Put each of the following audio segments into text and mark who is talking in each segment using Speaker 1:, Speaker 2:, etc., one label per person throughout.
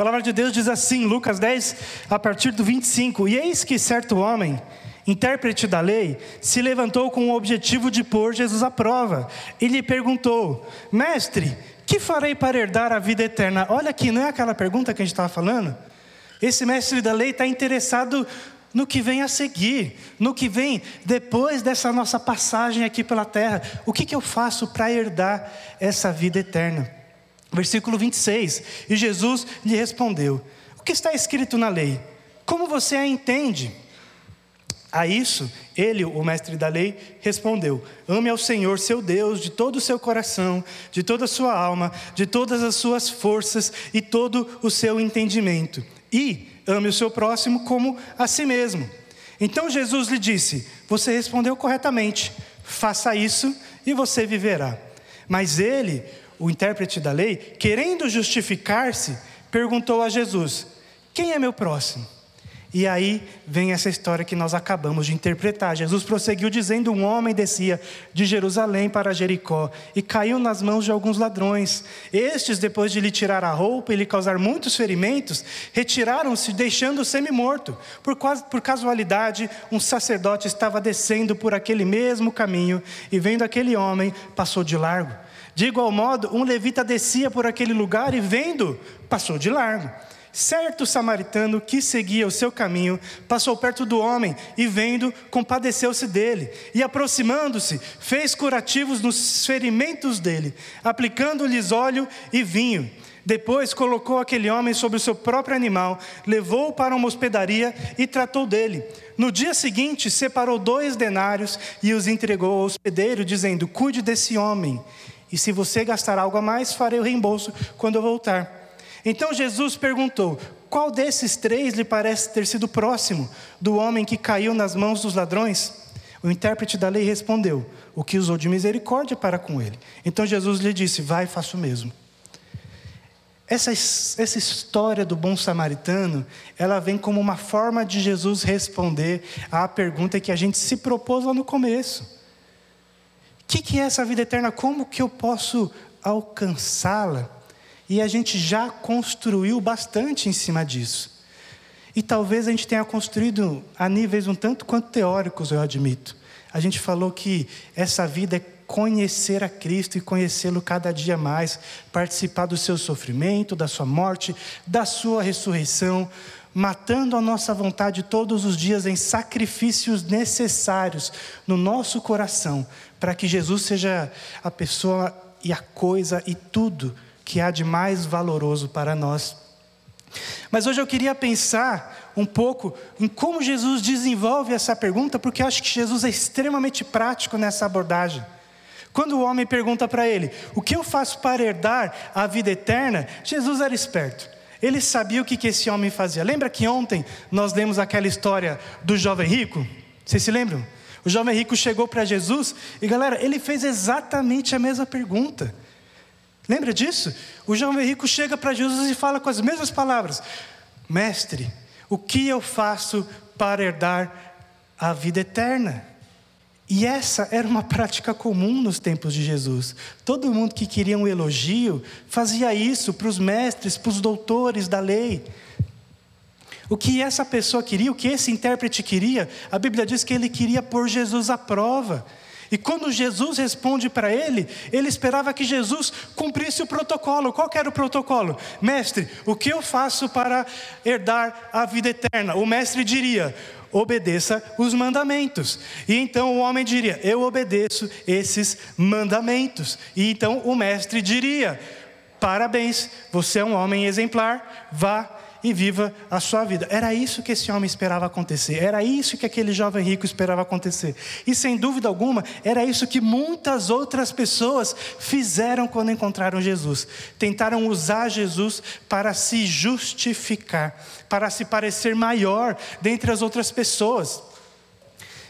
Speaker 1: palavra de Deus diz assim, Lucas 10, a partir do 25: E eis que certo homem, intérprete da lei, se levantou com o objetivo de pôr Jesus à prova. E lhe perguntou: Mestre, que farei para herdar a vida eterna? Olha aqui, não é aquela pergunta que a gente estava falando? Esse mestre da lei está interessado no que vem a seguir, no que vem depois dessa nossa passagem aqui pela terra. O que, que eu faço para herdar essa vida eterna? Versículo 26. E Jesus lhe respondeu: O que está escrito na lei? Como você a entende? A isso, ele, o mestre da lei, respondeu: Ame ao Senhor, seu Deus, de todo o seu coração, de toda a sua alma, de todas as suas forças e todo o seu entendimento. E ame o seu próximo como a si mesmo. Então Jesus lhe disse: Você respondeu corretamente, faça isso e você viverá. Mas ele, o intérprete da lei, querendo justificar-se, perguntou a Jesus: Quem é meu próximo? E aí vem essa história que nós acabamos de interpretar. Jesus prosseguiu dizendo: Um homem descia de Jerusalém para Jericó e caiu nas mãos de alguns ladrões. Estes, depois de lhe tirar a roupa e lhe causar muitos ferimentos, retiraram-se, deixando-o semi-morto. Por, por casualidade, um sacerdote estava descendo por aquele mesmo caminho e, vendo aquele homem, passou de largo. De igual modo, um levita descia por aquele lugar e, vendo, passou de largo. Certo samaritano que seguia o seu caminho passou perto do homem e, vendo, compadeceu-se dele. E, aproximando-se, fez curativos nos ferimentos dele, aplicando-lhes óleo e vinho. Depois colocou aquele homem sobre o seu próprio animal, levou-o para uma hospedaria e tratou dele. No dia seguinte, separou dois denários e os entregou ao hospedeiro, dizendo: Cuide desse homem, e se você gastar algo a mais, farei o reembolso quando eu voltar. Então Jesus perguntou: Qual desses três lhe parece ter sido próximo do homem que caiu nas mãos dos ladrões? O intérprete da lei respondeu: O que usou de misericórdia para com ele. Então Jesus lhe disse: Vai, faça o mesmo. Essa, essa história do bom samaritano, ela vem como uma forma de Jesus responder à pergunta que a gente se propôs lá no começo. Que, que é essa vida eterna? Como que eu posso alcançá-la? E a gente já construiu bastante em cima disso. E talvez a gente tenha construído a níveis um tanto quanto teóricos, eu admito. A gente falou que essa vida é conhecer a Cristo e conhecê-lo cada dia mais, participar do seu sofrimento, da sua morte, da sua ressurreição, matando a nossa vontade todos os dias em sacrifícios necessários no nosso coração, para que Jesus seja a pessoa e a coisa e tudo que há de mais valoroso para nós. Mas hoje eu queria pensar um pouco em como Jesus desenvolve essa pergunta, porque eu acho que Jesus é extremamente prático nessa abordagem. Quando o homem pergunta para ele: O que eu faço para herdar a vida eterna? Jesus era esperto. Ele sabia o que, que esse homem fazia. Lembra que ontem nós lemos aquela história do jovem rico? Vocês se lembram? O jovem rico chegou para Jesus e, galera, ele fez exatamente a mesma pergunta. Lembra disso? O jovem rico chega para Jesus e fala com as mesmas palavras: Mestre, o que eu faço para herdar a vida eterna? E essa era uma prática comum nos tempos de Jesus. Todo mundo que queria um elogio fazia isso para os mestres, para os doutores da lei. O que essa pessoa queria, o que esse intérprete queria, a Bíblia diz que ele queria pôr Jesus à prova. E quando Jesus responde para ele, ele esperava que Jesus cumprisse o protocolo. Qual era o protocolo? Mestre, o que eu faço para herdar a vida eterna? O mestre diria: obedeça os mandamentos. E então o homem diria: Eu obedeço esses mandamentos. E então o mestre diria: Parabéns, você é um homem exemplar, vá e viva a sua vida. Era isso que esse homem esperava acontecer, era isso que aquele jovem rico esperava acontecer. E sem dúvida alguma, era isso que muitas outras pessoas fizeram quando encontraram Jesus. Tentaram usar Jesus para se justificar, para se parecer maior dentre as outras pessoas.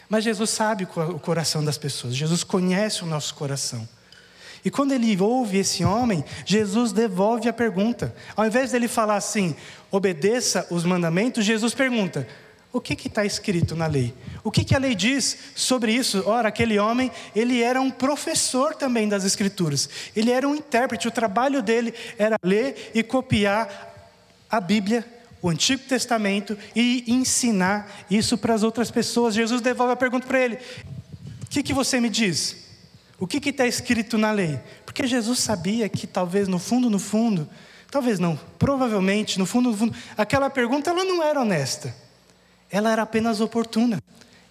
Speaker 1: Mas Jesus sabe o coração das pessoas, Jesus conhece o nosso coração. E quando ele ouve esse homem, Jesus devolve a pergunta. Ao invés dele falar assim, obedeça os mandamentos, Jesus pergunta: o que está escrito na lei? O que, que, a lei diz sobre isso? Ora, aquele homem, ele era um professor também das Escrituras. Ele era um intérprete. O trabalho dele era ler e copiar a Bíblia, o Antigo Testamento e ensinar isso para as outras pessoas. Jesus devolve a pergunta para ele: O que, que você me diz? O que está escrito na lei? Porque Jesus sabia que talvez no fundo, no fundo, talvez não, provavelmente no fundo, no fundo, aquela pergunta ela não era honesta. Ela era apenas oportuna.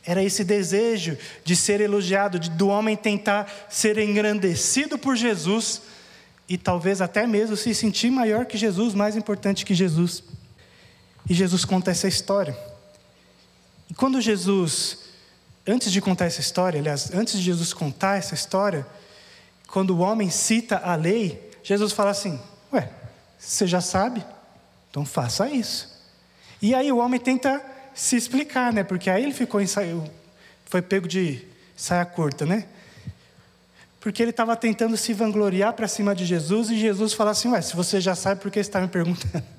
Speaker 1: Era esse desejo de ser elogiado, de, do homem tentar ser engrandecido por Jesus e talvez até mesmo se sentir maior que Jesus, mais importante que Jesus. E Jesus conta essa história. E quando Jesus, antes de contar essa história, aliás, antes de Jesus contar essa história, quando o homem cita a lei, Jesus fala assim: Ué, você já sabe? Então faça isso. E aí o homem tenta se explicar, né? Porque aí ele ficou ensaio, foi pego de saia curta, né? Porque ele estava tentando se vangloriar para cima de Jesus e Jesus fala assim: Ué, se você já sabe, por que está me perguntando?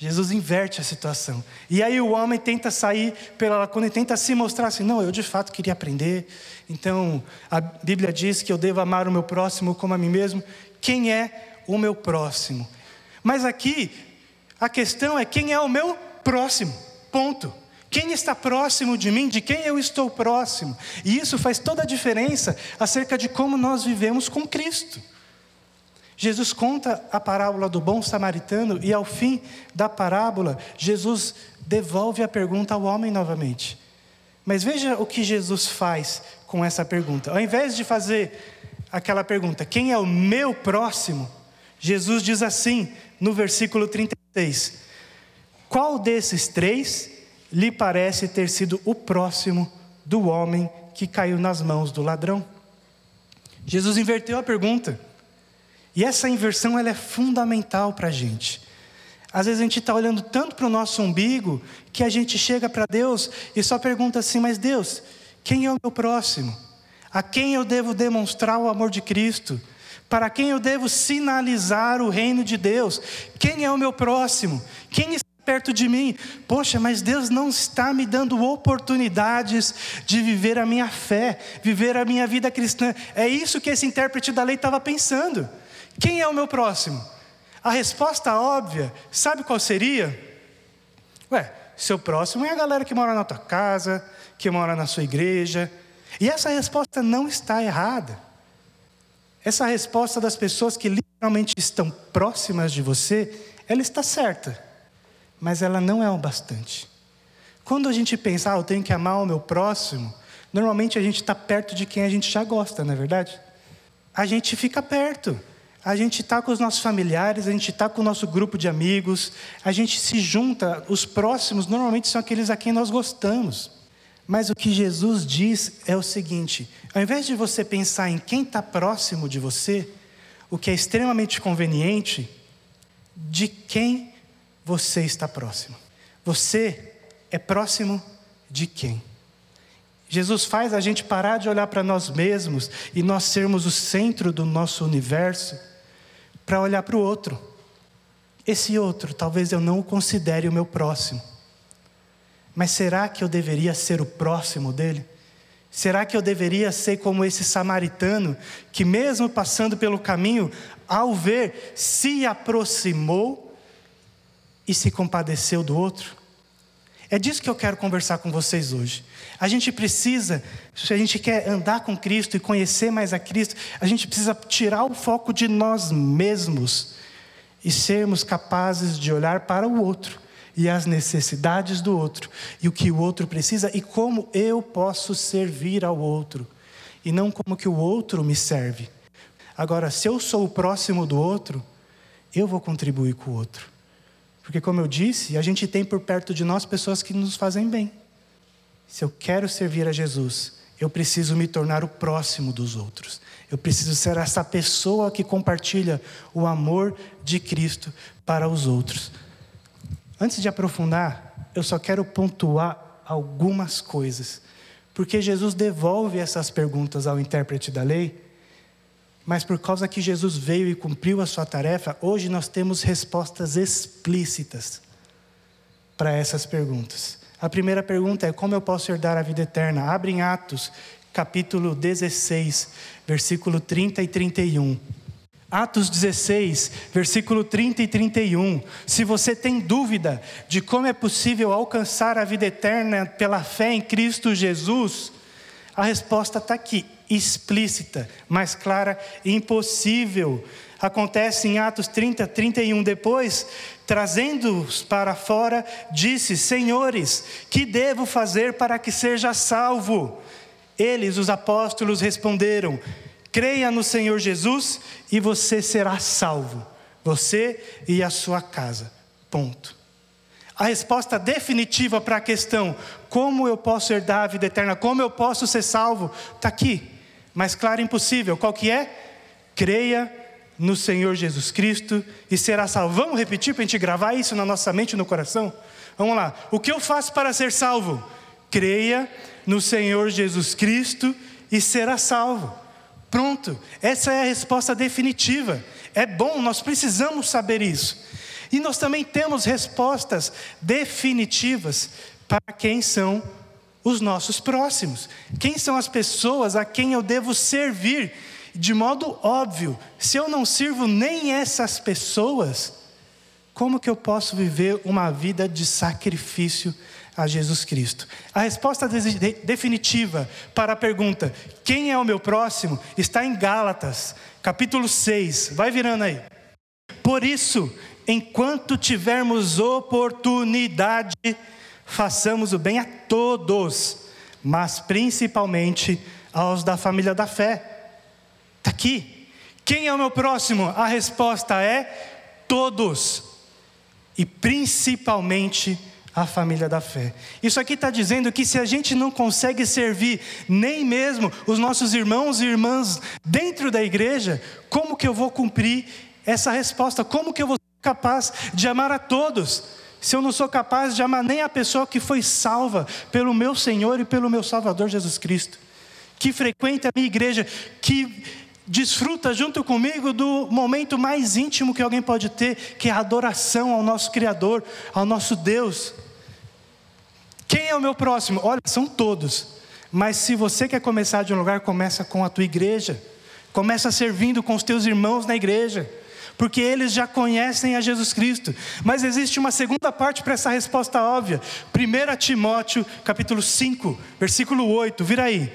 Speaker 1: Jesus inverte a situação. E aí o homem tenta sair pela lacuna e tenta se mostrar assim: não, eu de fato queria aprender. Então a Bíblia diz que eu devo amar o meu próximo como a mim mesmo. Quem é o meu próximo? Mas aqui a questão é quem é o meu próximo. Ponto. Quem está próximo de mim, de quem eu estou próximo. E isso faz toda a diferença acerca de como nós vivemos com Cristo. Jesus conta a parábola do bom samaritano e ao fim da parábola, Jesus devolve a pergunta ao homem novamente. Mas veja o que Jesus faz com essa pergunta. Ao invés de fazer aquela pergunta, quem é o meu próximo? Jesus diz assim no versículo 36: Qual desses três lhe parece ter sido o próximo do homem que caiu nas mãos do ladrão? Jesus inverteu a pergunta. E essa inversão ela é fundamental para a gente. Às vezes a gente está olhando tanto para o nosso umbigo que a gente chega para Deus e só pergunta assim: Mas Deus, quem é o meu próximo? A quem eu devo demonstrar o amor de Cristo? Para quem eu devo sinalizar o reino de Deus? Quem é o meu próximo? Quem está perto de mim. Poxa, mas Deus não está me dando oportunidades de viver a minha fé, viver a minha vida cristã. É isso que esse intérprete da lei estava pensando. Quem é o meu próximo? A resposta óbvia, sabe qual seria? Ué, seu próximo é a galera que mora na tua casa, que mora na sua igreja. E essa resposta não está errada. Essa resposta das pessoas que literalmente estão próximas de você, ela está certa mas ela não é o bastante. Quando a gente pensa, ah, eu tenho que amar o meu próximo, normalmente a gente está perto de quem a gente já gosta, não é verdade? A gente fica perto. A gente está com os nossos familiares, a gente está com o nosso grupo de amigos, a gente se junta. Os próximos normalmente são aqueles a quem nós gostamos. Mas o que Jesus diz é o seguinte: ao invés de você pensar em quem está próximo de você, o que é extremamente conveniente, de quem você está próximo. Você é próximo de quem? Jesus faz a gente parar de olhar para nós mesmos e nós sermos o centro do nosso universo para olhar para o outro. Esse outro, talvez eu não o considere o meu próximo. Mas será que eu deveria ser o próximo dele? Será que eu deveria ser como esse samaritano que, mesmo passando pelo caminho, ao ver, se aproximou e se compadeceu do outro? É disso que eu quero conversar com vocês hoje. A gente precisa, se a gente quer andar com Cristo e conhecer mais a Cristo, a gente precisa tirar o foco de nós mesmos e sermos capazes de olhar para o outro e as necessidades do outro e o que o outro precisa e como eu posso servir ao outro e não como que o outro me serve. Agora, se eu sou o próximo do outro, eu vou contribuir com o outro. Porque, como eu disse, a gente tem por perto de nós pessoas que nos fazem bem. Se eu quero servir a Jesus, eu preciso me tornar o próximo dos outros. Eu preciso ser essa pessoa que compartilha o amor de Cristo para os outros. Antes de aprofundar, eu só quero pontuar algumas coisas. Porque Jesus devolve essas perguntas ao intérprete da lei mas por causa que Jesus veio e cumpriu a sua tarefa, hoje nós temos respostas explícitas para essas perguntas. A primeira pergunta é: como eu posso herdar a vida eterna? Abre em Atos, capítulo 16, versículo 30 e 31. Atos 16, versículo 30 e 31. Se você tem dúvida de como é possível alcançar a vida eterna pela fé em Cristo Jesus, a resposta está aqui, explícita, mais clara, impossível. Acontece em Atos 30, 31. Depois, trazendo-os para fora, disse: Senhores, que devo fazer para que seja salvo? Eles, os apóstolos, responderam: Creia no Senhor Jesus e você será salvo, você e a sua casa. Ponto. A resposta definitiva para a questão, como eu posso herdar a vida eterna, como eu posso ser salvo, está aqui. Mais claro impossível. Qual que é? Creia no Senhor Jesus Cristo e será salvo. Vamos repetir para a gente gravar isso na nossa mente e no coração? Vamos lá. O que eu faço para ser salvo? Creia no Senhor Jesus Cristo e será salvo. Pronto, essa é a resposta definitiva. É bom, nós precisamos saber isso. E nós também temos respostas definitivas para quem são os nossos próximos. Quem são as pessoas a quem eu devo servir? De modo óbvio, se eu não sirvo nem essas pessoas, como que eu posso viver uma vida de sacrifício a Jesus Cristo? A resposta definitiva para a pergunta: quem é o meu próximo? está em Gálatas, capítulo 6. Vai virando aí. Por isso, enquanto tivermos oportunidade, façamos o bem a todos, mas principalmente aos da família da fé. Está aqui. Quem é o meu próximo? A resposta é todos, e principalmente a família da fé. Isso aqui está dizendo que se a gente não consegue servir nem mesmo os nossos irmãos e irmãs dentro da igreja, como que eu vou cumprir essa resposta? Como que eu vou ser capaz de amar a todos? Se eu não sou capaz de amar nem a pessoa que foi salva pelo meu Senhor e pelo meu Salvador Jesus Cristo, que frequenta a minha igreja, que desfruta junto comigo do momento mais íntimo que alguém pode ter, que é a adoração ao nosso Criador, ao nosso Deus. Quem é o meu próximo? Olha, são todos. Mas se você quer começar de um lugar, começa com a tua igreja. Começa servindo com os teus irmãos na igreja. Porque eles já conhecem a Jesus Cristo. Mas existe uma segunda parte para essa resposta óbvia. 1 Timóteo, capítulo 5, versículo 8. Vira aí.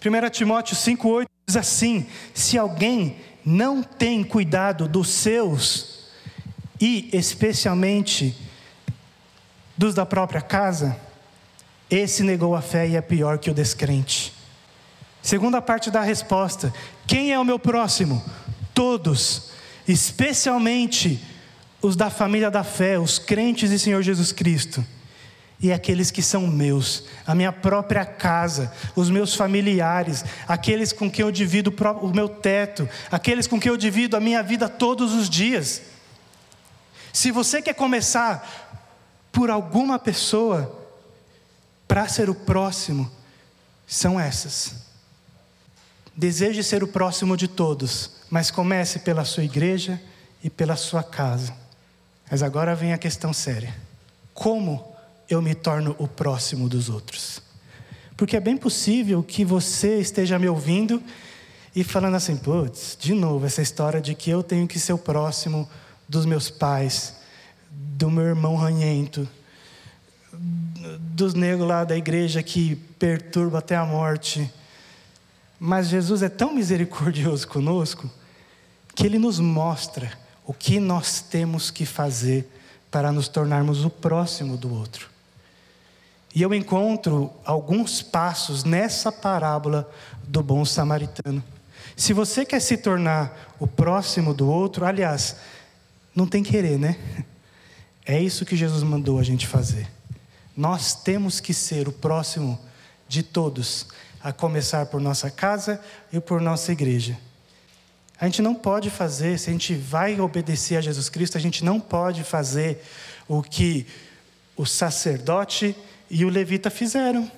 Speaker 1: 1 Timóteo 5, 8 diz assim: Se alguém não tem cuidado dos seus, e especialmente dos da própria casa, esse negou a fé e é pior que o descrente. Segunda parte da resposta: quem é o meu próximo? Todos, especialmente os da família da fé, os crentes em Senhor Jesus Cristo. E aqueles que são meus, a minha própria casa, os meus familiares, aqueles com quem eu divido o meu teto, aqueles com quem eu divido a minha vida todos os dias. Se você quer começar por alguma pessoa para ser o próximo são essas. Deseje ser o próximo de todos, mas comece pela sua igreja e pela sua casa. Mas agora vem a questão séria: como eu me torno o próximo dos outros? Porque é bem possível que você esteja me ouvindo e falando assim, putz, de novo essa história de que eu tenho que ser o próximo dos meus pais, do meu irmão ranhento, dos negros lá da igreja que perturba até a morte. Mas Jesus é tão misericordioso conosco que ele nos mostra o que nós temos que fazer para nos tornarmos o próximo do outro. E eu encontro alguns passos nessa parábola do bom samaritano. Se você quer se tornar o próximo do outro, aliás, não tem querer, né? É isso que Jesus mandou a gente fazer. Nós temos que ser o próximo de todos, a começar por nossa casa e por nossa igreja. A gente não pode fazer, se a gente vai obedecer a Jesus Cristo, a gente não pode fazer o que o sacerdote e o levita fizeram.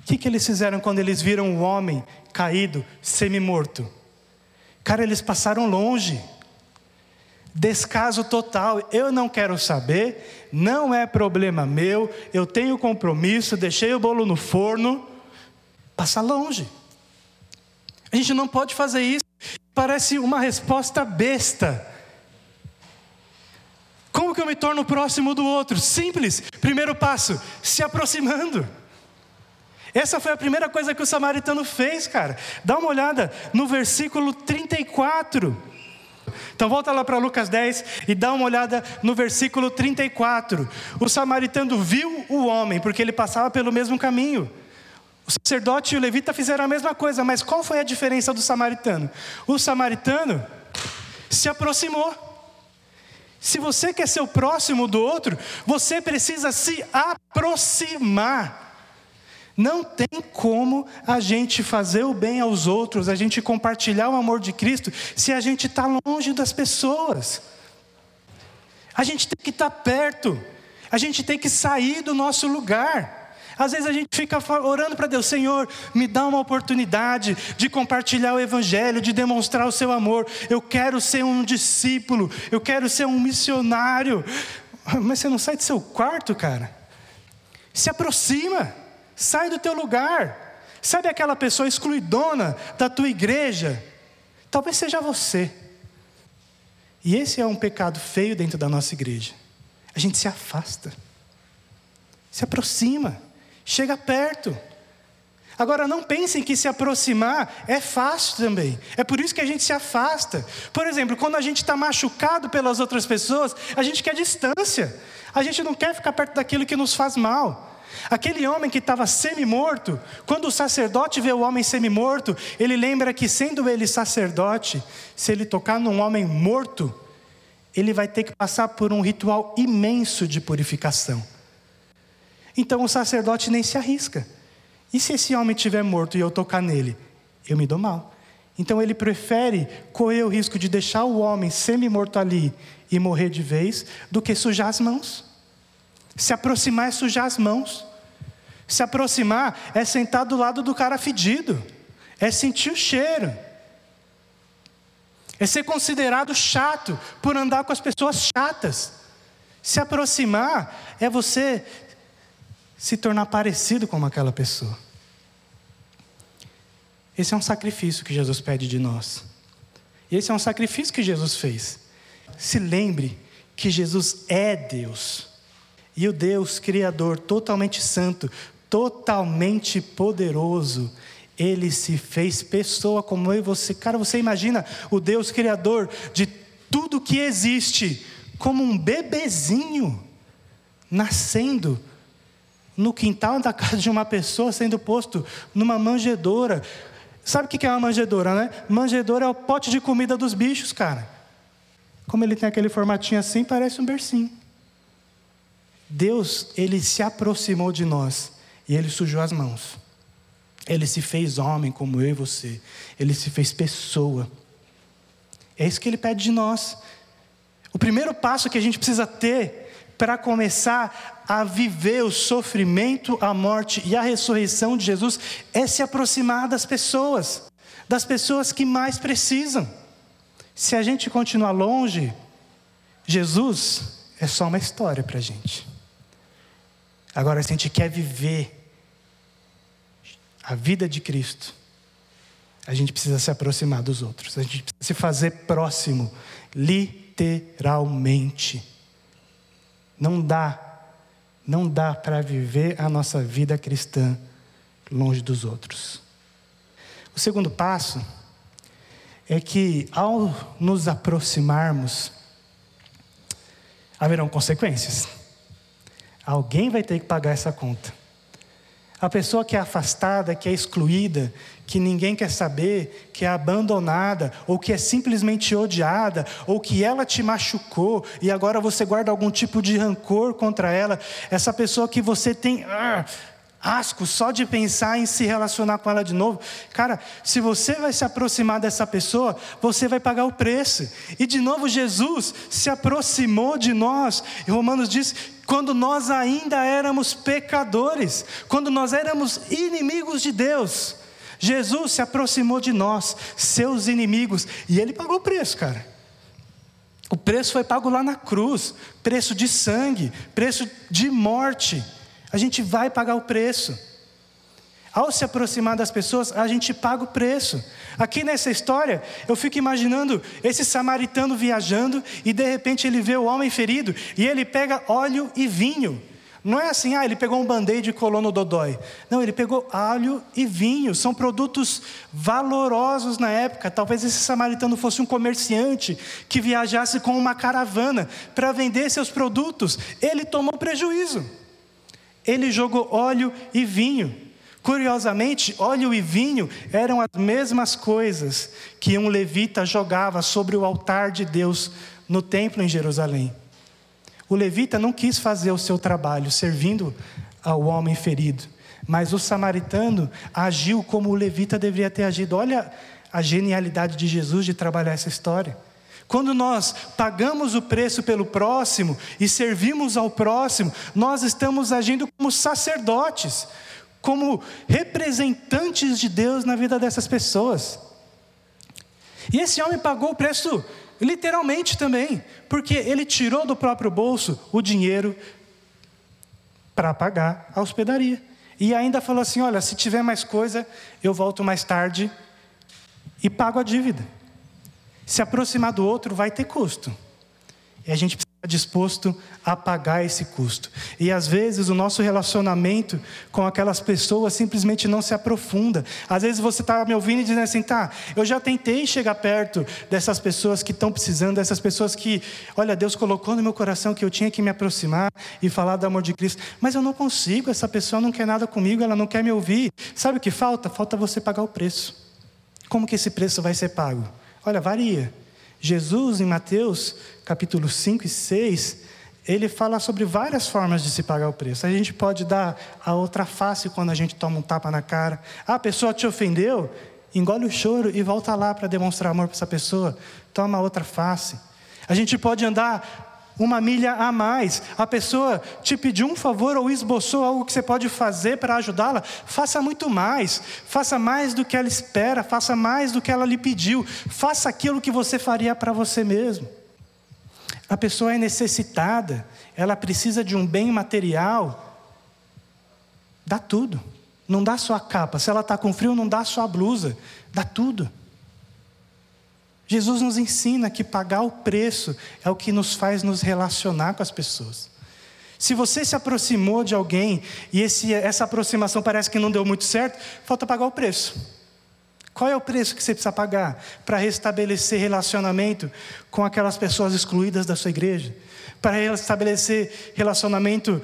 Speaker 1: O que, que eles fizeram quando eles viram o homem caído, semi-morto? Cara, eles passaram longe descaso total. Eu não quero saber, não é problema meu, eu tenho compromisso, deixei o bolo no forno, passa longe. A gente não pode fazer isso. Parece uma resposta besta. Como que eu me torno próximo do outro? Simples. Primeiro passo: se aproximando. Essa foi a primeira coisa que o samaritano fez, cara. Dá uma olhada no versículo 34. Então volta lá para Lucas 10 e dá uma olhada no versículo 34. O samaritano viu o homem, porque ele passava pelo mesmo caminho. O sacerdote e o levita fizeram a mesma coisa, mas qual foi a diferença do samaritano? O samaritano se aproximou. Se você quer ser o próximo do outro, você precisa se aproximar. Não tem como a gente fazer o bem aos outros, a gente compartilhar o amor de Cristo, se a gente está longe das pessoas. A gente tem que estar tá perto, a gente tem que sair do nosso lugar. Às vezes a gente fica orando para Deus, Senhor, me dá uma oportunidade de compartilhar o Evangelho, de demonstrar o seu amor. Eu quero ser um discípulo, eu quero ser um missionário. Mas você não sai do seu quarto, cara. Se aproxima. Sai do teu lugar. Sabe aquela pessoa excluidona da tua igreja? Talvez seja você. E esse é um pecado feio dentro da nossa igreja. A gente se afasta, se aproxima, chega perto. Agora, não pensem que se aproximar é fácil também. É por isso que a gente se afasta. Por exemplo, quando a gente está machucado pelas outras pessoas, a gente quer distância. A gente não quer ficar perto daquilo que nos faz mal. Aquele homem que estava semi-morto, quando o sacerdote vê o homem semi-morto, ele lembra que, sendo ele sacerdote, se ele tocar num homem morto, ele vai ter que passar por um ritual imenso de purificação. Então o sacerdote nem se arrisca. E se esse homem estiver morto e eu tocar nele? Eu me dou mal. Então ele prefere correr o risco de deixar o homem semi-morto ali e morrer de vez, do que sujar as mãos. Se aproximar é sujar as mãos. Se aproximar é sentar do lado do cara fedido, é sentir o cheiro, é ser considerado chato por andar com as pessoas chatas. Se aproximar é você se tornar parecido com aquela pessoa. Esse é um sacrifício que Jesus pede de nós. E esse é um sacrifício que Jesus fez. Se lembre que Jesus é Deus. E o Deus Criador, totalmente santo, totalmente poderoso. Ele se fez pessoa como eu e você. Cara, você imagina o Deus Criador de tudo que existe, como um bebezinho nascendo no quintal da casa de uma pessoa, sendo posto numa manjedoura. Sabe o que é uma manjedoura, né? Manjedoura é o pote de comida dos bichos, cara. Como ele tem aquele formatinho assim, parece um bercinho. Deus, ele se aproximou de nós e ele sujou as mãos. Ele se fez homem como eu e você. Ele se fez pessoa. É isso que ele pede de nós. O primeiro passo que a gente precisa ter para começar a viver o sofrimento, a morte e a ressurreição de Jesus é se aproximar das pessoas, das pessoas que mais precisam. Se a gente continuar longe, Jesus é só uma história para a gente. Agora, se a gente quer viver a vida de Cristo, a gente precisa se aproximar dos outros, a gente precisa se fazer próximo, literalmente. Não dá, não dá para viver a nossa vida cristã longe dos outros. O segundo passo é que, ao nos aproximarmos, haverão consequências. Alguém vai ter que pagar essa conta. A pessoa que é afastada, que é excluída, que ninguém quer saber, que é abandonada, ou que é simplesmente odiada, ou que ela te machucou e agora você guarda algum tipo de rancor contra ela, essa pessoa que você tem. Asco só de pensar em se relacionar com ela de novo. Cara, se você vai se aproximar dessa pessoa, você vai pagar o preço. E de novo, Jesus se aproximou de nós. E Romanos diz: quando nós ainda éramos pecadores, quando nós éramos inimigos de Deus, Jesus se aproximou de nós, seus inimigos, e ele pagou o preço, cara. O preço foi pago lá na cruz preço de sangue, preço de morte. A gente vai pagar o preço. Ao se aproximar das pessoas, a gente paga o preço. Aqui nessa história, eu fico imaginando esse samaritano viajando e de repente ele vê o homem ferido e ele pega óleo e vinho. Não é assim, ah, ele pegou um band-aid e colou no dodói. Não, ele pegou alho e vinho. São produtos valorosos na época. Talvez esse samaritano fosse um comerciante que viajasse com uma caravana para vender seus produtos. Ele tomou prejuízo. Ele jogou óleo e vinho. Curiosamente, óleo e vinho eram as mesmas coisas que um levita jogava sobre o altar de Deus no templo em Jerusalém. O levita não quis fazer o seu trabalho servindo ao homem ferido, mas o samaritano agiu como o levita deveria ter agido. Olha a genialidade de Jesus de trabalhar essa história. Quando nós pagamos o preço pelo próximo e servimos ao próximo, nós estamos agindo como sacerdotes, como representantes de Deus na vida dessas pessoas. E esse homem pagou o preço Literalmente também, porque ele tirou do próprio bolso o dinheiro para pagar a hospedaria. E ainda falou assim: olha, se tiver mais coisa, eu volto mais tarde e pago a dívida. Se aproximar do outro vai ter custo. E a gente precisa estar disposto a pagar esse custo. E às vezes o nosso relacionamento com aquelas pessoas simplesmente não se aprofunda. Às vezes você está me ouvindo e dizendo assim, tá, eu já tentei chegar perto dessas pessoas que estão precisando, dessas pessoas que, olha, Deus colocou no meu coração que eu tinha que me aproximar e falar do amor de Cristo, mas eu não consigo, essa pessoa não quer nada comigo, ela não quer me ouvir. Sabe o que falta? Falta você pagar o preço. Como que esse preço vai ser pago? Olha, varia. Jesus, em Mateus capítulo 5 e 6, ele fala sobre várias formas de se pagar o preço. A gente pode dar a outra face quando a gente toma um tapa na cara. Ah, a pessoa te ofendeu, engole o choro e volta lá para demonstrar amor para essa pessoa. Toma a outra face. A gente pode andar uma milha a mais. A pessoa te pediu um favor ou esboçou algo que você pode fazer para ajudá-la, faça muito mais. Faça mais do que ela espera, faça mais do que ela lhe pediu. Faça aquilo que você faria para você mesmo. A pessoa é necessitada, ela precisa de um bem material. Dá tudo. Não dá só a capa. Se ela está com frio, não dá só a blusa. Dá tudo. Jesus nos ensina que pagar o preço é o que nos faz nos relacionar com as pessoas. Se você se aproximou de alguém e esse, essa aproximação parece que não deu muito certo, falta pagar o preço. Qual é o preço que você precisa pagar para restabelecer relacionamento com aquelas pessoas excluídas da sua igreja? Para restabelecer relacionamento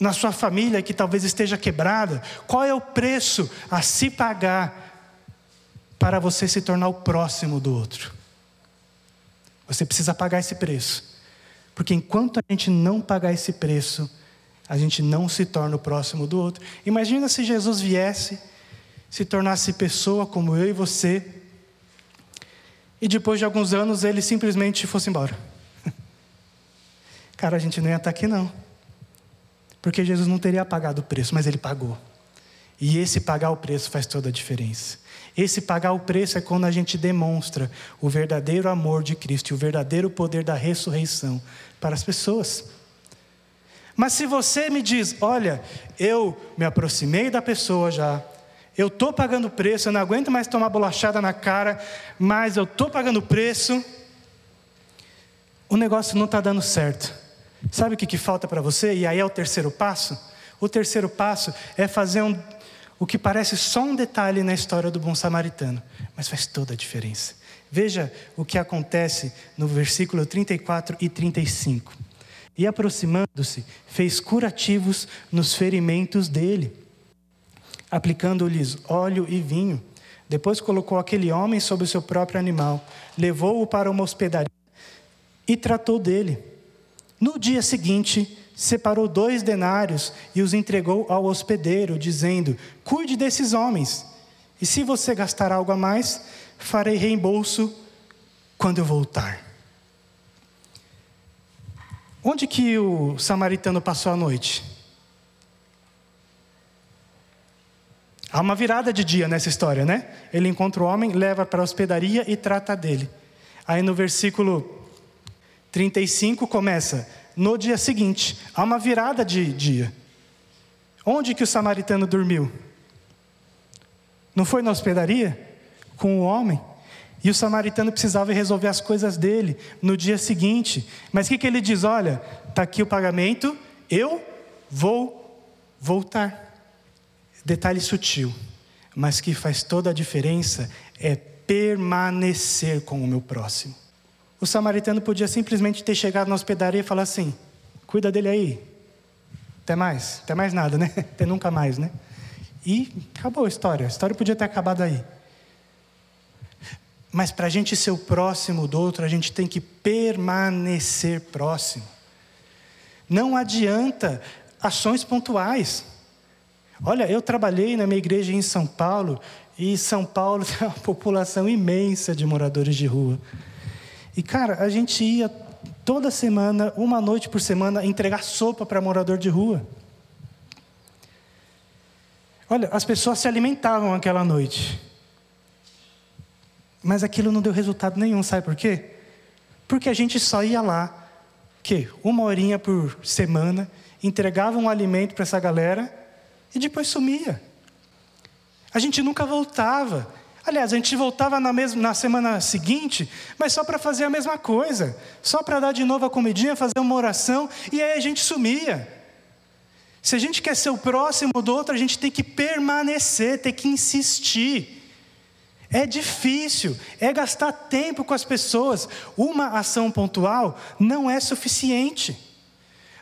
Speaker 1: na sua família que talvez esteja quebrada? Qual é o preço a se pagar para você se tornar o próximo do outro? Você precisa pagar esse preço. Porque enquanto a gente não pagar esse preço, a gente não se torna o próximo do outro. Imagina se Jesus viesse, se tornasse pessoa como eu e você, e depois de alguns anos ele simplesmente fosse embora. Cara, a gente não ia estar aqui não. Porque Jesus não teria pagado o preço, mas ele pagou. E esse pagar o preço faz toda a diferença. Esse pagar o preço é quando a gente demonstra o verdadeiro amor de Cristo e o verdadeiro poder da ressurreição para as pessoas. Mas se você me diz, olha, eu me aproximei da pessoa já, eu estou pagando preço, eu não aguento mais tomar bolachada na cara, mas eu estou pagando preço, o negócio não está dando certo. Sabe o que, que falta para você? E aí é o terceiro passo? O terceiro passo é fazer um, o que parece só um detalhe na história do bom samaritano, mas faz toda a diferença. Veja o que acontece no versículo 34 e 35. E aproximando-se, fez curativos nos ferimentos dele, aplicando-lhes óleo e vinho. Depois colocou aquele homem sobre o seu próprio animal, levou-o para uma hospedaria e tratou dele. No dia seguinte, separou dois denários e os entregou ao hospedeiro, dizendo: Cuide desses homens, e se você gastar algo a mais, farei reembolso quando eu voltar. Onde que o samaritano passou a noite? Há uma virada de dia nessa história, né? Ele encontra o homem, leva para a hospedaria e trata dele. Aí no versículo 35 começa: no dia seguinte, há uma virada de dia. Onde que o samaritano dormiu? Não foi na hospedaria? Com o homem? E o samaritano precisava resolver as coisas dele no dia seguinte. Mas o que, que ele diz? Olha, está aqui o pagamento, eu vou voltar. Detalhe sutil, mas que faz toda a diferença é permanecer com o meu próximo. O samaritano podia simplesmente ter chegado na hospedaria e falar assim: cuida dele aí. Até mais, até mais nada, né? Até nunca mais, né? E acabou a história. A história podia ter acabado aí. Mas para a gente ser o próximo do outro, a gente tem que permanecer próximo. Não adianta ações pontuais. Olha, eu trabalhei na minha igreja em São Paulo, e São Paulo tem uma população imensa de moradores de rua. E, cara, a gente ia toda semana, uma noite por semana, entregar sopa para morador de rua. Olha, as pessoas se alimentavam aquela noite. Mas aquilo não deu resultado nenhum, sabe por quê? Porque a gente só ia lá, que uma horinha por semana, entregava um alimento para essa galera e depois sumia. A gente nunca voltava. Aliás, a gente voltava na, mesma, na semana seguinte, mas só para fazer a mesma coisa, só para dar de novo a comidinha, fazer uma oração, e aí a gente sumia. Se a gente quer ser o próximo do outro, a gente tem que permanecer, tem que insistir. É difícil, é gastar tempo com as pessoas. Uma ação pontual não é suficiente.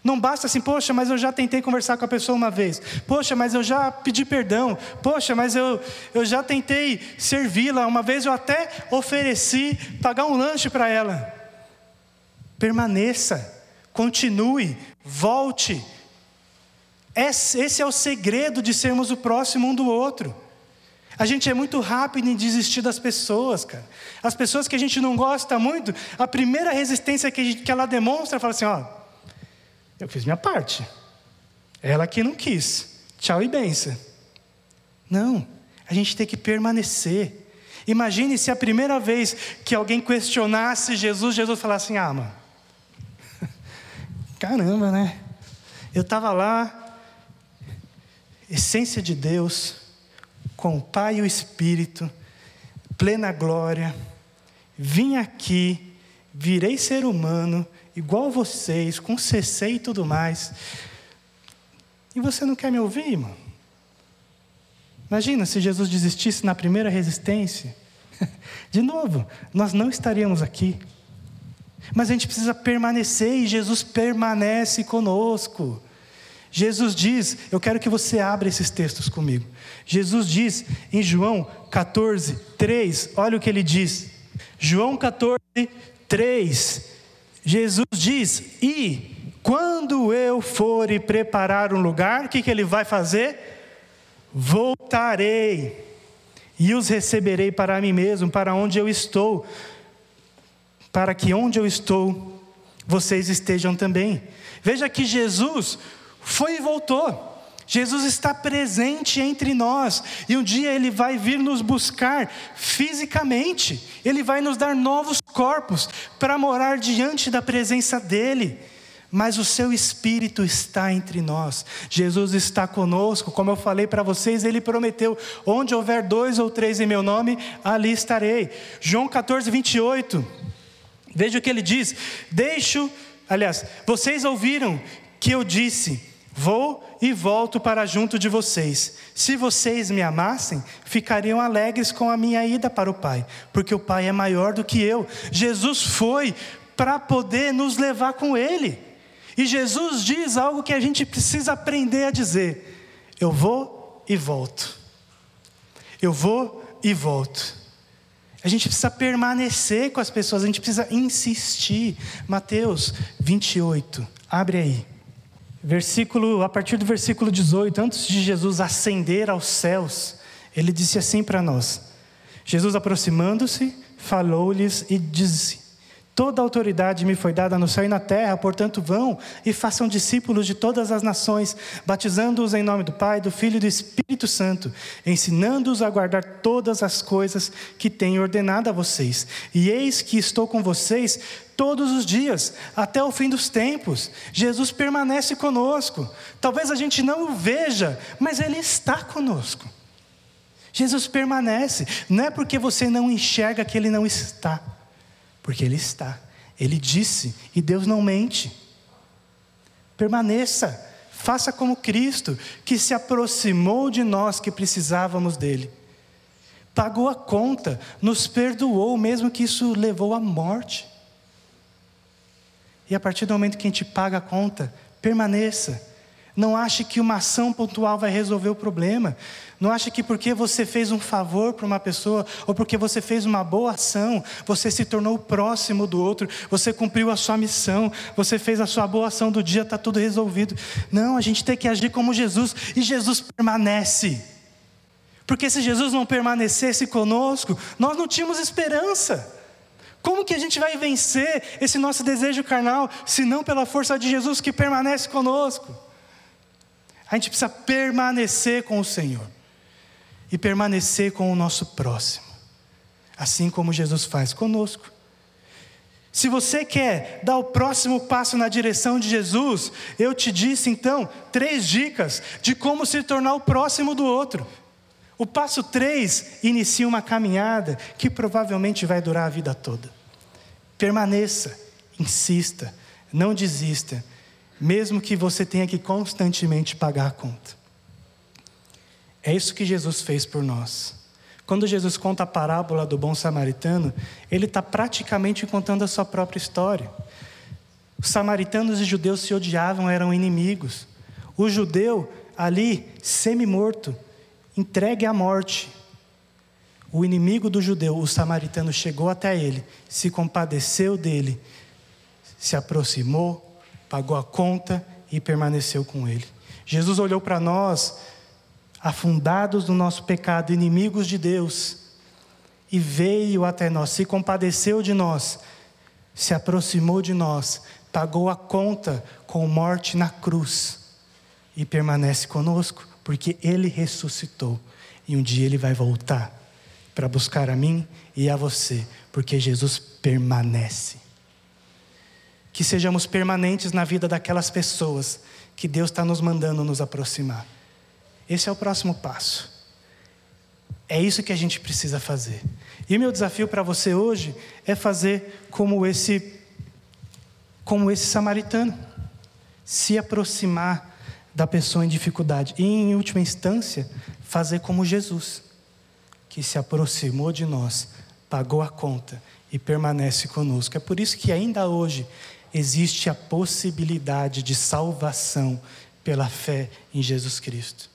Speaker 1: Não basta assim, poxa, mas eu já tentei conversar com a pessoa uma vez. Poxa, mas eu já pedi perdão. Poxa, mas eu, eu já tentei servi-la. Uma vez eu até ofereci pagar um lanche para ela. Permaneça, continue, volte. Esse é o segredo de sermos o próximo um do outro. A gente é muito rápido em desistir das pessoas, cara. As pessoas que a gente não gosta muito, a primeira resistência que, gente, que ela demonstra, fala assim: ó, eu fiz minha parte. Ela que não quis. Tchau e benção. Não, a gente tem que permanecer. Imagine se a primeira vez que alguém questionasse Jesus, Jesus falasse assim: ah, mano, caramba, né? Eu estava lá, essência de Deus, com o Pai e o Espírito, plena glória, vim aqui, virei ser humano, igual vocês, com CC e tudo mais. E você não quer me ouvir, irmão? Imagina se Jesus desistisse na primeira resistência. De novo, nós não estaríamos aqui. Mas a gente precisa permanecer e Jesus permanece conosco. Jesus diz, eu quero que você abra esses textos comigo. Jesus diz em João 14, 3, olha o que ele diz. João 14, 3. Jesus diz: E quando eu for e preparar um lugar, o que, que ele vai fazer? Voltarei e os receberei para mim mesmo, para onde eu estou, para que onde eu estou, vocês estejam também. Veja que Jesus foi e voltou. Jesus está presente entre nós e um dia Ele vai vir nos buscar fisicamente, Ele vai nos dar novos corpos para morar diante da presença dEle. Mas o seu Espírito está entre nós, Jesus está conosco, como eu falei para vocês, Ele prometeu: onde houver dois ou três em meu nome, ali estarei. João 14, 28, veja o que ele diz: Deixo, aliás, vocês ouviram que eu disse, Vou e volto para junto de vocês. Se vocês me amassem, ficariam alegres com a minha ida para o Pai, porque o Pai é maior do que eu. Jesus foi para poder nos levar com Ele. E Jesus diz algo que a gente precisa aprender a dizer: Eu vou e volto. Eu vou e volto. A gente precisa permanecer com as pessoas, a gente precisa insistir. Mateus 28, abre aí. Versículo, a partir do versículo 18, antes de Jesus ascender aos céus, ele disse assim para nós: Jesus aproximando-se, falou-lhes e disse: Toda autoridade me foi dada no céu e na terra, portanto, vão e façam discípulos de todas as nações, batizando-os em nome do Pai, do Filho e do Espírito Santo, ensinando-os a guardar todas as coisas que tenho ordenado a vocês. E eis que estou com vocês todos os dias, até o fim dos tempos. Jesus permanece conosco. Talvez a gente não o veja, mas Ele está conosco. Jesus permanece. Não é porque você não enxerga que ele não está, porque ele está. Ele disse, e Deus não mente. Permaneça, faça como Cristo, que se aproximou de nós que precisávamos dele. Pagou a conta, nos perdoou, mesmo que isso levou à morte. E a partir do momento que a gente paga a conta, permaneça. Não ache que uma ação pontual vai resolver o problema. Não ache que porque você fez um favor para uma pessoa, ou porque você fez uma boa ação, você se tornou próximo do outro, você cumpriu a sua missão, você fez a sua boa ação do dia, está tudo resolvido. Não, a gente tem que agir como Jesus, e Jesus permanece. Porque se Jesus não permanecesse conosco, nós não tínhamos esperança. Como que a gente vai vencer esse nosso desejo carnal, se não pela força de Jesus que permanece conosco? A gente precisa permanecer com o Senhor e permanecer com o nosso próximo, assim como Jesus faz conosco. Se você quer dar o próximo passo na direção de Jesus, eu te disse então três dicas de como se tornar o próximo do outro. O passo 3 inicia uma caminhada que provavelmente vai durar a vida toda. Permaneça, insista, não desista, mesmo que você tenha que constantemente pagar a conta. É isso que Jesus fez por nós. Quando Jesus conta a parábola do bom samaritano, ele está praticamente contando a sua própria história. Os samaritanos e judeus se odiavam, eram inimigos. O judeu, ali, semi-morto, entregue à morte. O inimigo do judeu, o samaritano, chegou até ele, se compadeceu dele, se aproximou, pagou a conta e permaneceu com ele. Jesus olhou para nós, afundados no nosso pecado, inimigos de Deus, e veio até nós, se compadeceu de nós, se aproximou de nós, pagou a conta com morte na cruz e permanece conosco porque Ele ressuscitou e um dia Ele vai voltar para buscar a mim e a você, porque Jesus permanece. Que sejamos permanentes na vida daquelas pessoas que Deus está nos mandando nos aproximar. Esse é o próximo passo. É isso que a gente precisa fazer. E o meu desafio para você hoje é fazer como esse como esse samaritano, se aproximar da pessoa em dificuldade. E, em última instância, fazer como Jesus, que se aproximou de nós, pagou a conta e permanece conosco. É por isso que ainda hoje existe a possibilidade de salvação pela fé em Jesus Cristo.